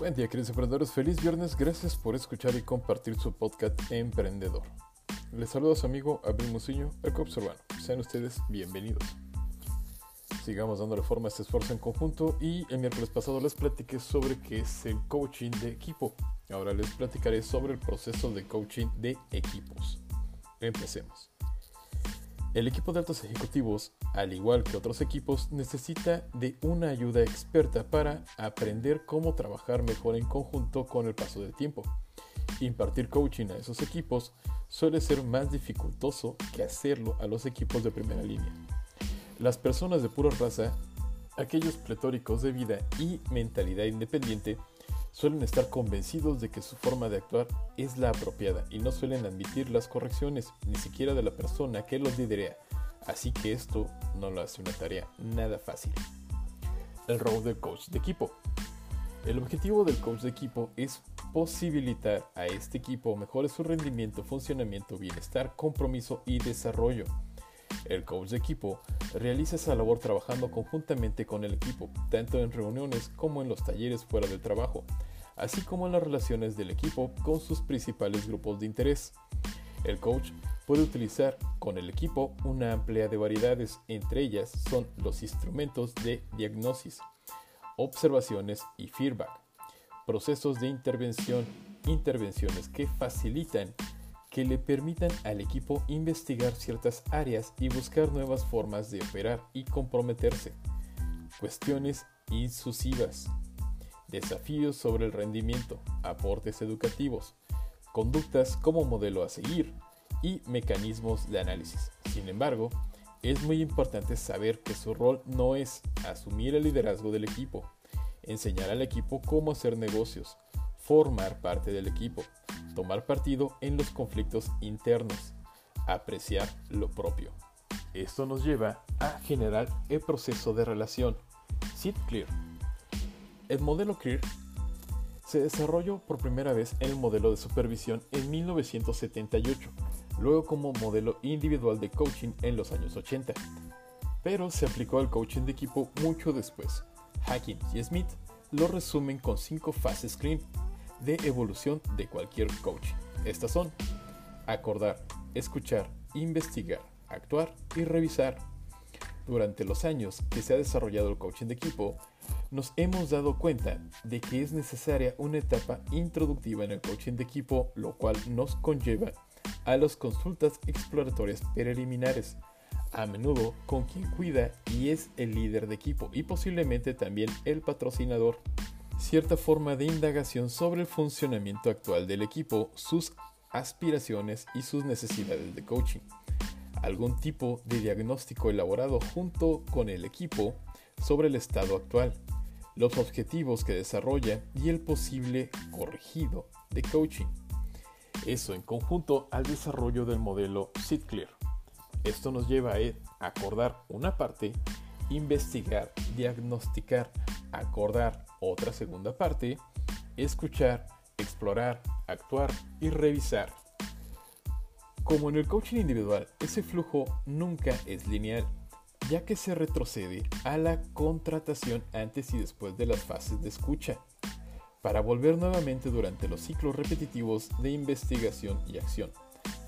Buen día, queridos emprendedores. Feliz viernes. Gracias por escuchar y compartir su podcast Emprendedor. Les saluda a su amigo Abril Muciño, el Urbano. Sean ustedes bienvenidos. Sigamos dándole forma a este esfuerzo en conjunto y el miércoles pasado les platiqué sobre qué es el coaching de equipo. Ahora les platicaré sobre el proceso de coaching de equipos. Empecemos. El equipo de altos ejecutivos, al igual que otros equipos, necesita de una ayuda experta para aprender cómo trabajar mejor en conjunto con el paso del tiempo. Impartir coaching a esos equipos suele ser más dificultoso que hacerlo a los equipos de primera línea. Las personas de pura raza, aquellos pletóricos de vida y mentalidad independiente, suelen estar convencidos de que su forma de actuar es la apropiada y no suelen admitir las correcciones, ni siquiera de la persona que los liderea, así que esto no lo hace una tarea nada fácil. El rol del coach de equipo. El objetivo del coach de equipo es posibilitar a este equipo mejore su rendimiento, funcionamiento, bienestar, compromiso y desarrollo. El coach de equipo realiza esa labor trabajando conjuntamente con el equipo, tanto en reuniones como en los talleres fuera del trabajo, así como en las relaciones del equipo con sus principales grupos de interés. El coach puede utilizar con el equipo una amplia de variedades, entre ellas son los instrumentos de diagnosis, observaciones y feedback, procesos de intervención, intervenciones que facilitan que le permitan al equipo investigar ciertas áreas y buscar nuevas formas de operar y comprometerse. Cuestiones insusivas. Desafíos sobre el rendimiento, aportes educativos, conductas como modelo a seguir y mecanismos de análisis. Sin embargo, es muy importante saber que su rol no es asumir el liderazgo del equipo, enseñar al equipo cómo hacer negocios, formar parte del equipo, tomar partido en los conflictos internos, apreciar lo propio. Esto nos lleva a generar el proceso de relación. Sit Clear. El modelo Clear se desarrolló por primera vez en el modelo de supervisión en 1978, luego como modelo individual de coaching en los años 80, pero se aplicó al coaching de equipo mucho después. Hacking y Smith lo resumen con cinco fases Clear de evolución de cualquier coach. Estas son acordar, escuchar, investigar, actuar y revisar. Durante los años que se ha desarrollado el coaching de equipo, nos hemos dado cuenta de que es necesaria una etapa introductiva en el coaching de equipo, lo cual nos conlleva a las consultas exploratorias preliminares, a menudo con quien cuida y es el líder de equipo y posiblemente también el patrocinador cierta forma de indagación sobre el funcionamiento actual del equipo, sus aspiraciones y sus necesidades de coaching. Algún tipo de diagnóstico elaborado junto con el equipo sobre el estado actual, los objetivos que desarrolla y el posible corregido de coaching. Eso en conjunto al desarrollo del modelo SITCLEAR. Esto nos lleva a acordar una parte, investigar, diagnosticar, acordar otra segunda parte, escuchar, explorar, actuar y revisar. Como en el coaching individual, ese flujo nunca es lineal, ya que se retrocede a la contratación antes y después de las fases de escucha, para volver nuevamente durante los ciclos repetitivos de investigación y acción.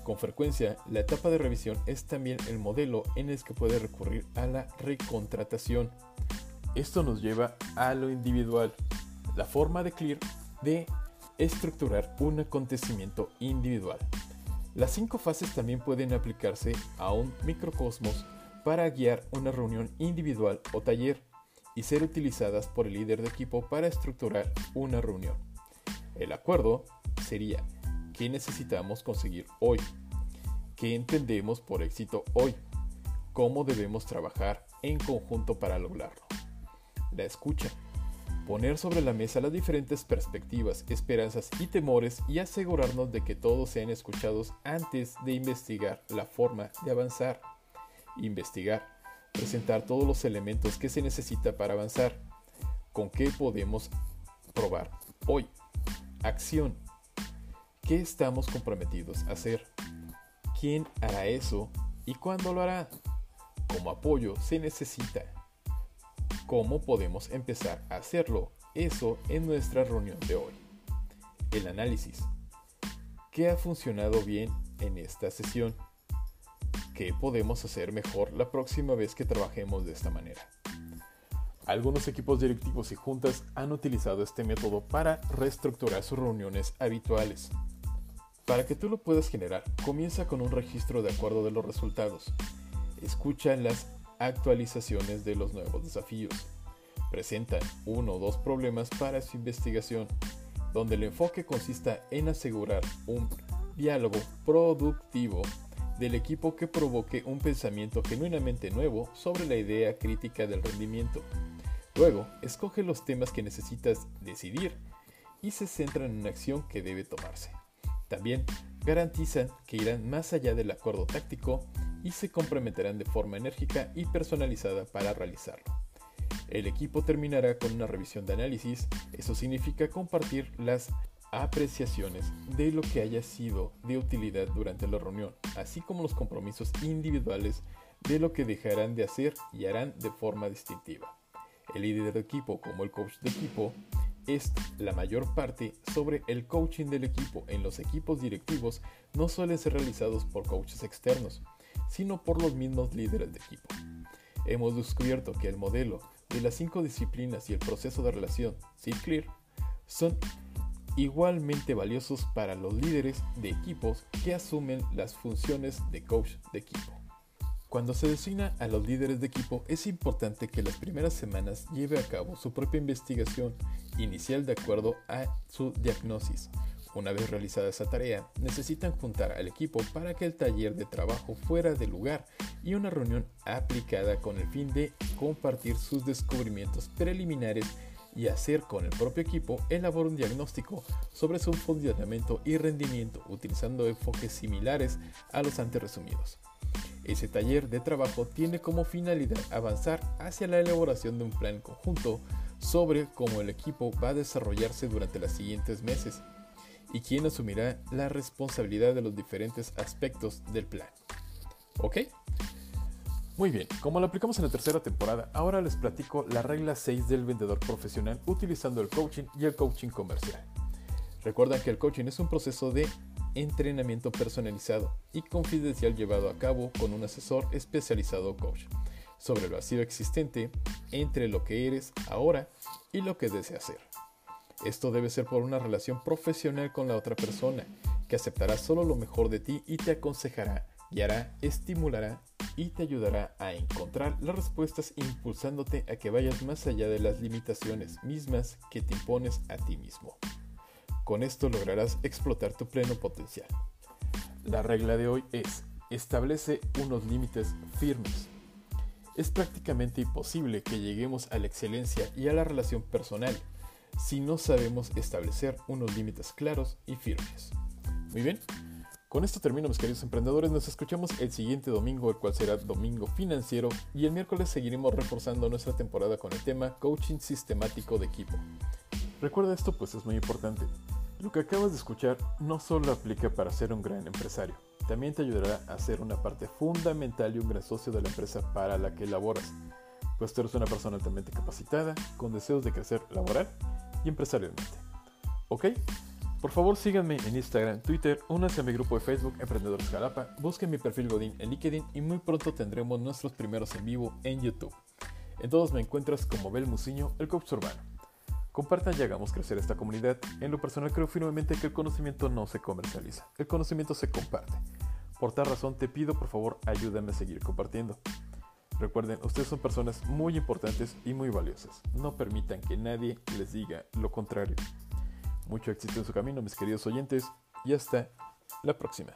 Con frecuencia, la etapa de revisión es también el modelo en el que puede recurrir a la recontratación esto nos lleva a lo individual, la forma de Clear de estructurar un acontecimiento individual. Las cinco fases también pueden aplicarse a un microcosmos para guiar una reunión individual o taller y ser utilizadas por el líder de equipo para estructurar una reunión. El acuerdo sería qué necesitamos conseguir hoy, qué entendemos por éxito hoy, cómo debemos trabajar en conjunto para lograrlo la escucha, poner sobre la mesa las diferentes perspectivas, esperanzas y temores y asegurarnos de que todos sean escuchados antes de investigar la forma de avanzar. Investigar, presentar todos los elementos que se necesita para avanzar. ¿Con qué podemos probar hoy? Acción. ¿Qué estamos comprometidos a hacer? ¿Quién hará eso y cuándo lo hará? Como apoyo se necesita cómo podemos empezar a hacerlo, eso en nuestra reunión de hoy. El análisis. ¿Qué ha funcionado bien en esta sesión? ¿Qué podemos hacer mejor la próxima vez que trabajemos de esta manera? Algunos equipos directivos y juntas han utilizado este método para reestructurar sus reuniones habituales. Para que tú lo puedas generar, comienza con un registro de acuerdo de los resultados. Escucha las actualizaciones de los nuevos desafíos. Presenta uno o dos problemas para su investigación, donde el enfoque consista en asegurar un diálogo productivo del equipo que provoque un pensamiento genuinamente nuevo sobre la idea crítica del rendimiento. Luego, escoge los temas que necesitas decidir y se centra en una acción que debe tomarse. También garantizan que irán más allá del acuerdo táctico y se complementarán de forma enérgica y personalizada para realizarlo. El equipo terminará con una revisión de análisis, eso significa compartir las apreciaciones de lo que haya sido de utilidad durante la reunión, así como los compromisos individuales de lo que dejarán de hacer y harán de forma distintiva. El líder de equipo, como el coach de equipo, es la mayor parte sobre el coaching del equipo en los equipos directivos no suelen ser realizados por coaches externos, sino por los mismos líderes de equipo. Hemos descubierto que el modelo de las cinco disciplinas y el proceso de relación Clear son igualmente valiosos para los líderes de equipos que asumen las funciones de coach de equipo. Cuando se designa a los líderes de equipo es importante que las primeras semanas lleve a cabo su propia investigación inicial de acuerdo a su diagnosis. Una vez realizada esa tarea, necesitan juntar al equipo para que el taller de trabajo fuera de lugar y una reunión aplicada con el fin de compartir sus descubrimientos preliminares y hacer con el propio equipo elaborar un diagnóstico sobre su funcionamiento y rendimiento utilizando enfoques similares a los antes resumidos. Ese taller de trabajo tiene como finalidad avanzar hacia la elaboración de un plan conjunto sobre cómo el equipo va a desarrollarse durante los siguientes meses y quién asumirá la responsabilidad de los diferentes aspectos del plan. ¿Ok? Muy bien, como lo aplicamos en la tercera temporada, ahora les platico la regla 6 del vendedor profesional utilizando el coaching y el coaching comercial. Recuerda que el coaching es un proceso de entrenamiento personalizado y confidencial llevado a cabo con un asesor especializado coach sobre el vacío existente entre lo que eres ahora y lo que deseas ser. Esto debe ser por una relación profesional con la otra persona, que aceptará solo lo mejor de ti y te aconsejará, guiará, estimulará y te ayudará a encontrar las respuestas impulsándote a que vayas más allá de las limitaciones mismas que te impones a ti mismo. Con esto lograrás explotar tu pleno potencial. La regla de hoy es, establece unos límites firmes. Es prácticamente imposible que lleguemos a la excelencia y a la relación personal si no sabemos establecer unos límites claros y firmes. Muy bien, con esto termino mis queridos emprendedores, nos escuchamos el siguiente domingo, el cual será domingo financiero, y el miércoles seguiremos reforzando nuestra temporada con el tema coaching sistemático de equipo. Recuerda esto pues es muy importante. Lo que acabas de escuchar no solo aplica para ser un gran empresario, también te ayudará a ser una parte fundamental y un gran socio de la empresa para la que laboras, pues tú eres una persona altamente capacitada, con deseos de crecer laboral y empresarialmente. ¿Ok? Por favor síganme en Instagram, Twitter, únanse a mi grupo de Facebook Emprendedores Jalapa, busquen mi perfil Godín en LinkedIn y muy pronto tendremos nuestros primeros en vivo en YouTube. En todos me encuentras como Bel Musiño, el coach urbano. Compartan y hagamos crecer esta comunidad. En lo personal creo firmemente que el conocimiento no se comercializa, el conocimiento se comparte. Por tal razón te pido por favor ayúdame a seguir compartiendo. Recuerden, ustedes son personas muy importantes y muy valiosas. No permitan que nadie les diga lo contrario. Mucho éxito en su camino, mis queridos oyentes, y hasta la próxima.